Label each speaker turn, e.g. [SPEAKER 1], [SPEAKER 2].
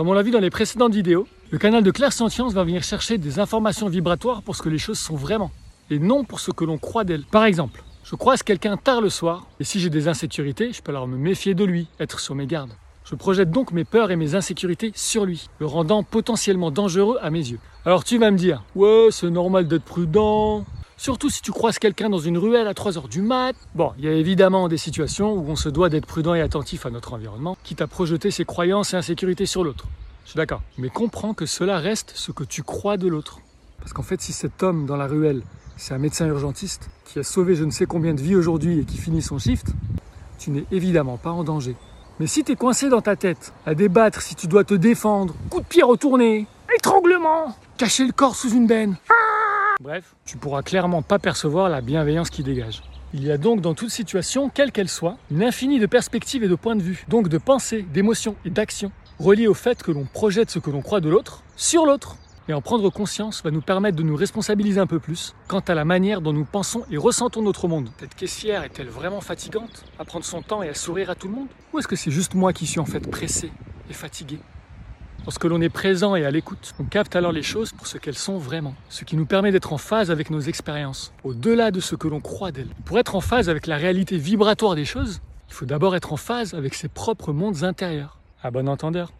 [SPEAKER 1] Comme on l'a vu dans les précédentes vidéos, le canal de clairsentience va venir chercher des informations vibratoires pour ce que les choses sont vraiment, et non pour ce que l'on croit d'elles. Par exemple, je croise quelqu'un tard le soir, et si j'ai des insécurités, je peux alors me méfier de lui, être sur mes gardes. Je projette donc mes peurs et mes insécurités sur lui, le rendant potentiellement dangereux à mes yeux. Alors tu vas me dire, ouais, c'est normal d'être prudent, Surtout si tu croises quelqu'un dans une ruelle à 3h du mat. Bon, il y a évidemment des situations où on se doit d'être prudent et attentif à notre environnement, quitte à projeter ses croyances et insécurités sur l'autre. Je suis d'accord. Mais comprends que cela reste ce que tu crois de l'autre. Parce qu'en fait, si cet homme dans la ruelle, c'est un médecin urgentiste qui a sauvé je ne sais combien de vies aujourd'hui et qui finit son shift, tu n'es évidemment pas en danger. Mais si tu es coincé dans ta tête à débattre si tu dois te défendre, coup de pied retourné, étranglement, cacher le corps sous une benne, Bref, tu pourras clairement pas percevoir la bienveillance qui dégage. Il y a donc dans toute situation, quelle qu'elle soit, une infinie de perspectives et de points de vue, donc de pensées, d'émotions et d'actions, reliées au fait que l'on projette ce que l'on croit de l'autre sur l'autre. Et en prendre conscience va nous permettre de nous responsabiliser un peu plus quant à la manière dont nous pensons et ressentons notre monde. Cette caissière est-elle vraiment fatigante à prendre son temps et à sourire à tout le monde? Ou est-ce que c'est juste moi qui suis en fait pressé et fatigué? Lorsque l'on est présent et à l'écoute, on capte alors les choses pour ce qu'elles sont vraiment, ce qui nous permet d'être en phase avec nos expériences, au-delà de ce que l'on croit d'elles. Pour être en phase avec la réalité vibratoire des choses, il faut d'abord être en phase avec ses propres mondes intérieurs. À bon entendeur.